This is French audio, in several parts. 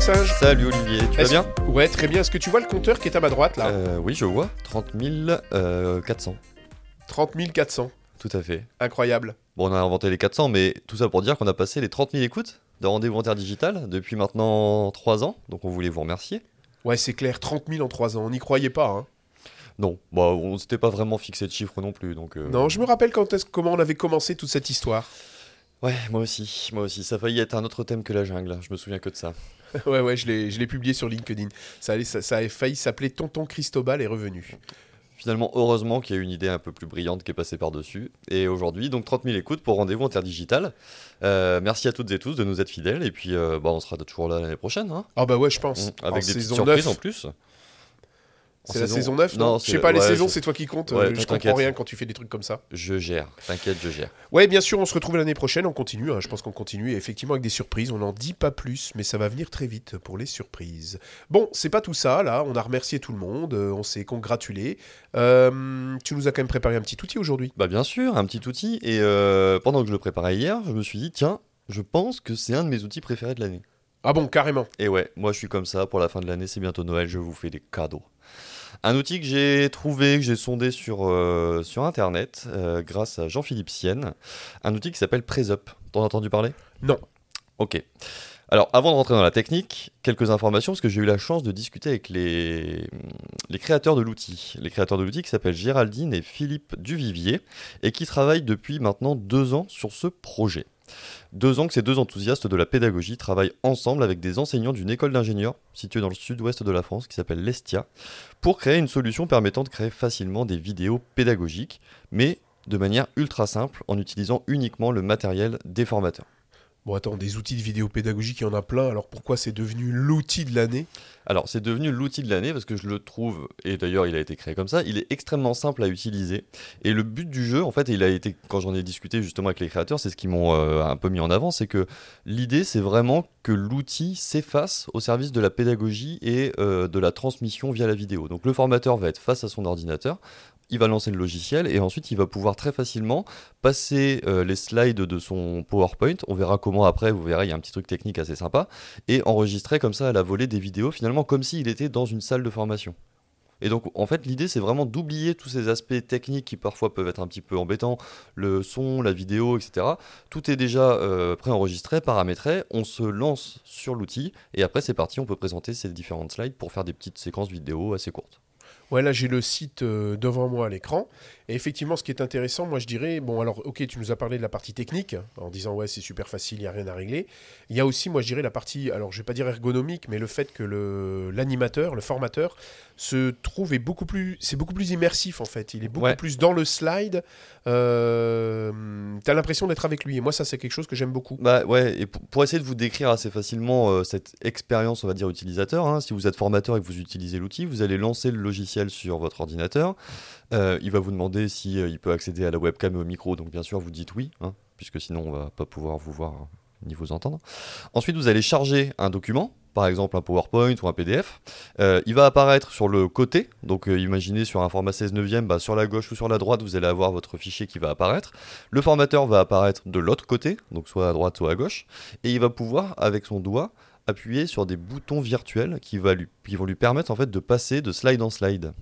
Singe Salut Olivier, tu vas bien Ouais, très bien. Est-ce que tu vois le compteur qui est à ma droite là Euh, Oui, je vois. 30 euh, 400. 30 400. Tout à fait. Incroyable. Bon, on a inventé les 400, mais tout ça pour dire qu'on a passé les 30 000 écoutes de Rendez-vous en Terre Digital depuis maintenant 3 ans. Donc on voulait vous remercier. Ouais, c'est clair, 30 000 en 3 ans. On n'y croyait pas. Hein. Non, bah, on s'était pas vraiment fixé de chiffre non plus. Donc, euh, Non, je me rappelle quand est-ce, comment on avait commencé toute cette histoire. Ouais, moi aussi, moi aussi. Ça a failli être un autre thème que la jungle. Je me souviens que de ça. ouais, ouais, je l'ai, publié sur LinkedIn. Ça, allait, ça, ça avait failli s'appeler Tonton Cristobal est revenu. Finalement, heureusement qu'il y a une idée un peu plus brillante qui est passée par-dessus. Et aujourd'hui, donc 30 000 écoutes pour Rendez-vous en Terre Digitale. Euh, merci à toutes et tous de nous être fidèles. Et puis, euh, bah, on sera toujours là l'année prochaine. Hein, Ah bah ouais, je pense. avec En des petites saison surprises 9. en plus. C'est la saison 9, non, Je sais pas, les ouais, saisons, je- c'est toi qui compte. Ouais, je comprends rien quand tu fais des trucs comme ça. Je gère, t'inquiète, je gère. Ouais, bien sûr, on se retrouve l'année prochaine, on continue, hein, je pense qu'on continue, et effectivement avec des surprises, on n'en dit pas plus, mais ça va venir très vite pour les surprises. Bon, c'est pas tout ça, là, on a remercié tout le monde, euh, on s'est congratulé. Euh, tu nous as quand même préparé un petit outil aujourd'hui. Bah bien sûr, un petit outil. Et euh, pendant que je le préparais hier, je me suis dit, tiens, je pense que c'est un de mes outils préférés de l'année. Ah bon, carrément. Et ouais, moi je suis comme ça, pour la fin de l'année, c'est bientôt Noël, je vous fais des cadeaux. Un outil que j'ai trouvé, que j'ai sondé sur, euh, sur Internet, euh, grâce à Jean-Philippe Sienne, un outil qui s'appelle PreseUp. T'en as entendu parler? Non. Ok. Alors, avant de rentrer dans la technique, quelques informations, parce que j'ai eu la chance de discuter avec les, les créateurs de l'outil. Les créateurs de l'outil qui s'appellent Géraldine et Philippe Duvivier, et qui travaillent depuis maintenant deux ans sur ce projet. Deux ans que ces deux enthousiastes de la pédagogie travaillent ensemble avec des enseignants d'une école d'ingénieurs située dans le sud-ouest de la France qui s'appelle l'Estia pour créer une solution permettant de créer facilement des vidéos pédagogiques, mais de manière ultra simple en utilisant uniquement le matériel des formateurs. Bon, attends, des outils de vidéo pédagogique, il y en a plein, alors pourquoi c'est devenu l'outil de l'année? Alors, c'est devenu l'outil de l'année parce que je le trouve, et d'ailleurs il a été créé comme ça, il est extrêmement simple à utiliser. Et le but du jeu, en fait, il a été, quand j'en ai discuté justement avec les créateurs, c'est ce qu'ils m'ont euh, un peu mis en avant, c'est que l'idée, c'est vraiment que l'outil s'efface au service de la pédagogie et euh, de la transmission via la vidéo. Donc, le formateur va être face à son ordinateur. Il va lancer le logiciel et ensuite il va pouvoir très facilement passer euh, les slides de son PowerPoint. On verra comment après, vous verrez, il y a un petit truc technique assez sympa et enregistrer comme ça à la volée des vidéos, finalement comme s'il était dans une salle de formation. Et donc, en fait, l'idée, c'est vraiment d'oublier tous ces aspects techniques qui parfois peuvent être un petit peu embêtants, le son, la vidéo, etc. Tout est déjà euh, préenregistré, paramétré, on se lance sur l'outil, et après, c'est parti, on peut présenter ces différentes slides pour faire des petites séquences vidéo assez courtes. Ouais, là j'ai le site euh, devant moi à l'écran. Et effectivement, ce qui est intéressant, moi je dirais, bon alors ok, tu nous as parlé de la partie technique, en disant ouais c'est super facile, il n'y a rien à régler. Il y a aussi, moi je dirais, la partie, alors je vais pas dire ergonomique, mais le fait que l'animateur, le, formateur, se trouve est beaucoup plus, c'est beaucoup plus immersif en fait. Il est beaucoup Ouais. plus dans le slide. Euh, T'as l'impression d'être avec lui. Et moi ça c'est quelque chose que j'aime beaucoup. Bah ouais, et pour, pour essayer de vous décrire assez facilement euh, cette expérience, on va dire, utilisateur, hein, si vous êtes formateur et que vous utilisez l'outil, vous allez lancer le logiciel sur votre ordinateur. Euh, il va vous demander si euh, il peut accéder à la webcam et au micro, donc bien sûr vous dites oui, hein, puisque sinon on va pas pouvoir vous voir hein, ni vous entendre. Ensuite, vous allez charger un document, par exemple un PowerPoint ou un PDF. Euh, il va apparaître sur le côté, donc imaginez sur un format 16 neuvième, bah, sur la gauche ou sur la droite, vous allez avoir votre fichier qui va apparaître. Le formateur va apparaître de l'autre côté, donc soit à droite, soit à gauche, et il va pouvoir, avec son doigt, appuyer sur des boutons virtuels qui, va lui, qui vont lui permettre en fait de passer de slide en slide.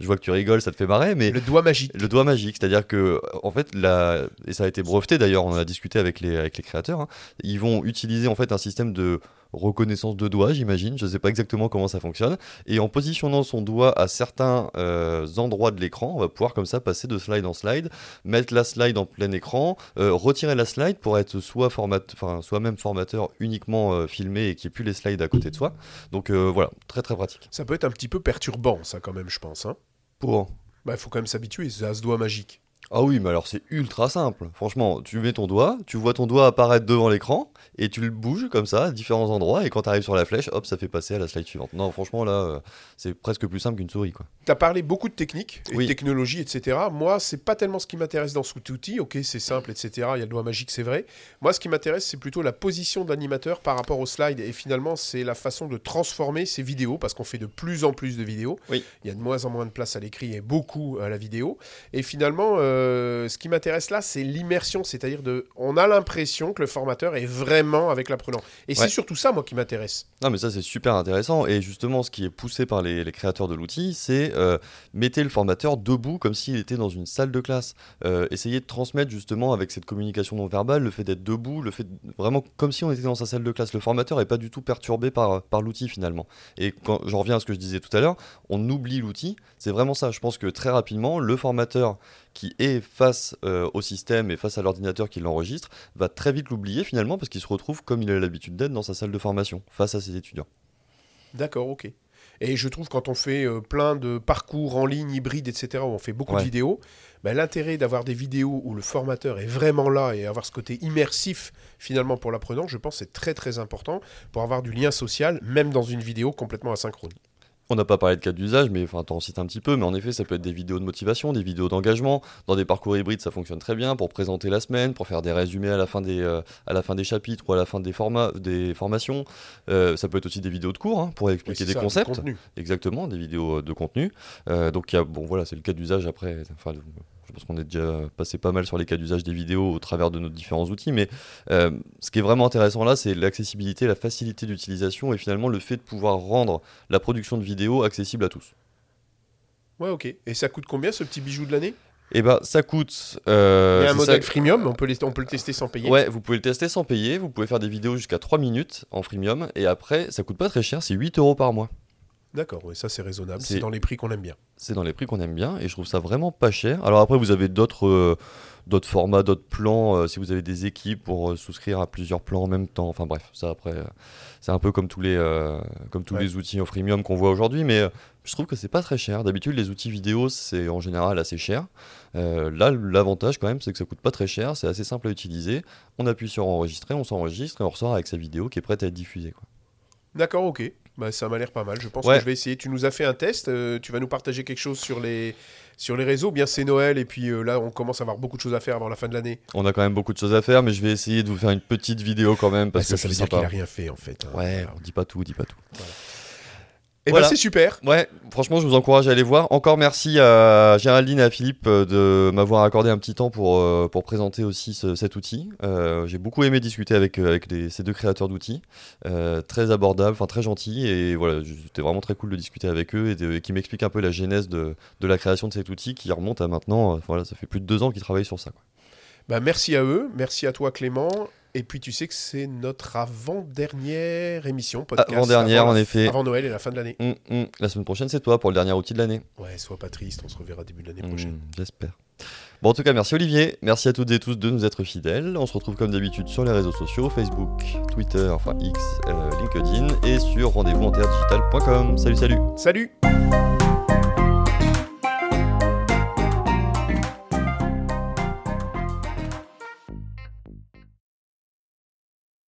Je vois que tu rigoles, ça te fait marrer, mais Le doigt magique. le doigt magique, c'est-à-dire que, en fait, la... et ça a été breveté d'ailleurs, on en a discuté avec les, avec les créateurs, hein, ils vont utiliser en fait un système de reconnaissance de doigts, j'imagine, je ne sais pas exactement comment ça fonctionne, et en positionnant son doigt à certains euh, endroits de l'écran, on va pouvoir comme ça passer de slide en slide, mettre la slide en plein écran, euh, retirer la slide pour être soit, format... enfin, soit même formateur uniquement euh, filmé et qui ait plus les slides à côté de soi. Donc voilà, très très pratique. Ça peut être un petit peu perturbant ça quand même, je pense. Hein. Pour Bah il faut quand même s'habituer à ce doigt magique. Ah oui, mais alors c'est ultra simple. Franchement, tu mets ton doigt, tu vois ton doigt apparaître devant l'écran et tu le bouges comme ça à différents endroits et quand tu arrives sur la flèche, hop, ça fait passer à la slide suivante. Non, franchement là, euh, c'est presque plus simple qu'une souris quoi. Tu as parlé beaucoup de techniques, et Oui. de technologie, etc. Moi, c'est pas tellement ce qui m'intéresse dans cet outil. Ok, c'est simple, etc. Il y a le doigt magique, c'est vrai. Moi, ce qui m'intéresse, c'est plutôt la position de l'animateur par rapport au slide. Et finalement, c'est la façon de transformer ces vidéos, parce qu'on fait de plus en plus de vidéos. Oui. Il y a de moins en moins de place à l'écrit et beaucoup à la vidéo. Et finalement, euh, euh, ce qui m'intéresse là, c'est l'immersion, c'est-à-dire de, on a l'impression que le formateur est vraiment avec l'apprenant. Et c'est surtout ça, moi, qui m'intéresse. Non, mais ça, c'est super intéressant. Et justement, ce qui est poussé par les, les créateurs de l'outil, c'est euh, mettez le formateur debout comme s'il était dans une salle de classe. Euh, essayez de transmettre justement avec cette communication non verbale le fait d'être debout, le fait de- vraiment comme si on était dans sa salle de classe. Le formateur n'est pas du tout perturbé par, par l'outil finalement. Et quand j'en reviens à ce que je disais tout à l'heure, on oublie l'outil. C'est vraiment ça. Je pense que très rapidement, le formateur qui est face euh, au système et face à l'ordinateur qui l'enregistre va très vite l'oublier finalement parce qu'il se retrouve comme il a l'habitude d'être dans sa salle de formation face à ses étudiants. D'accord, ok. Et je trouve quand on fait euh, plein de parcours en ligne, hybrides, etc., où on fait beaucoup Ouais. de vidéos, ben, l'intérêt d'avoir des vidéos où le formateur est vraiment là et avoir ce côté immersif finalement pour l'apprenant, je pense c'est très très important pour avoir du lien social, même dans une vidéo complètement asynchrone. On n'a pas parlé de cas d'usage, mais enfin, t'en cites un petit peu, mais en effet, ça peut être des vidéos de motivation, des vidéos d'engagement. Dans des parcours hybrides, ça fonctionne très bien pour présenter la semaine, pour faire des résumés à la fin des, euh, à la fin des chapitres ou à la fin des, formats, des formations. Euh, ça peut être aussi des vidéos de cours hein, pour expliquer des ça, concepts. Exactement, des vidéos euh, de contenu. Euh, donc, il y a, bon, voilà, c'est le cas d'usage après. Enfin, je pense qu'on est déjà passé pas mal sur les cas d'usage des vidéos au travers de nos différents outils, mais euh, ce qui est vraiment intéressant là, c'est l'accessibilité, la facilité d'utilisation et finalement le fait de pouvoir rendre la production de vidéos accessible à tous. Ouais, ok. Et ça coûte combien ce petit bijou de l'année? Et ben, ça coûte. euh, Il y a un modèle ça- freemium, on peut, les- on peut le tester sans payer. Ouais, vous pouvez le tester sans payer. Vous pouvez faire des vidéos jusqu'à 3 minutes en freemium. Et après, ça coûte pas très cher, c'est 8 euros par mois. D'accord, ouais, ça c'est raisonnable, C'est- dans les prix qu'on aime bien. C'est dans les prix qu'on aime bien et je trouve ça vraiment pas cher. Alors après, vous avez d'autres euh, d'autres formats, d'autres plans. euh, si vous avez des équipes pour euh, souscrire à plusieurs plans en même temps. Enfin bref, ça après, c'est un peu comme tous les comme tous Ouais. les outils en freemium qu'on voit aujourd'hui. Mais je trouve que c'est pas très cher. D'habitude, les outils vidéo c'est en général assez cher. Là, l'avantage quand même, c'est que ça coûte pas très cher. C'est assez simple à utiliser. On appuie sur enregistrer, on s'enregistre et on ressort avec sa vidéo qui est prête à être diffusée. quoi. D'accord, ok. Bah, ça m'a l'air pas mal. Je pense Ouais. que je vais essayer. Tu nous as fait un test. euh, tu vas nous partager quelque chose sur les, sur les réseaux. Bien, c'est Noël. Et puis euh, là, on commence à avoir beaucoup de choses à faire avant la fin de l'année. On a quand même beaucoup de choses à faire, mais je vais essayer de vous faire une petite vidéo quand même parce Bah, ça, que ça veut dire qu'il sympa. a rien fait, en fait. hein. Ouais, on dit pas tout, on dit pas tout. Eh Voilà. ben, c'est super. Ouais, franchement, je vous encourage à aller voir. Encore merci à Géraldine et à Philippe euh, de m'avoir accordé un petit temps pour, euh, pour présenter aussi ce- cet outil. Euh, J'ai beaucoup aimé discuter avec, avec les- ces deux créateurs d'outils. Euh, très abordables, enfin très gentils. Et voilà, c'était vraiment très cool de discuter avec eux et, de- et qui m'expliquent un peu la genèse de, de la création de cet outil qui remonte à maintenant. voilà, ça fait plus de deux ans qu'ils travaillent sur ça. quoi. Bah, merci à eux. Merci à toi, Clément. Et puis, tu sais que c'est notre avant-dernière émission. Podcast, Avant-dernière, avant en effet. Avant Noël et la fin de l'année. Hum, hum. La semaine prochaine, c'est toi pour le dernier outil de l'année. Ouais, sois pas triste. On se reverra début de l'année Hum, prochaine. J'espère. Bon, en tout cas, merci Olivier. Merci à toutes et tous de nous être fidèles. On se retrouve comme d'habitude sur les réseaux sociaux Facebook, Twitter, enfin X, euh, LinkedIn et sur rendez-vous en Salut, salut Salut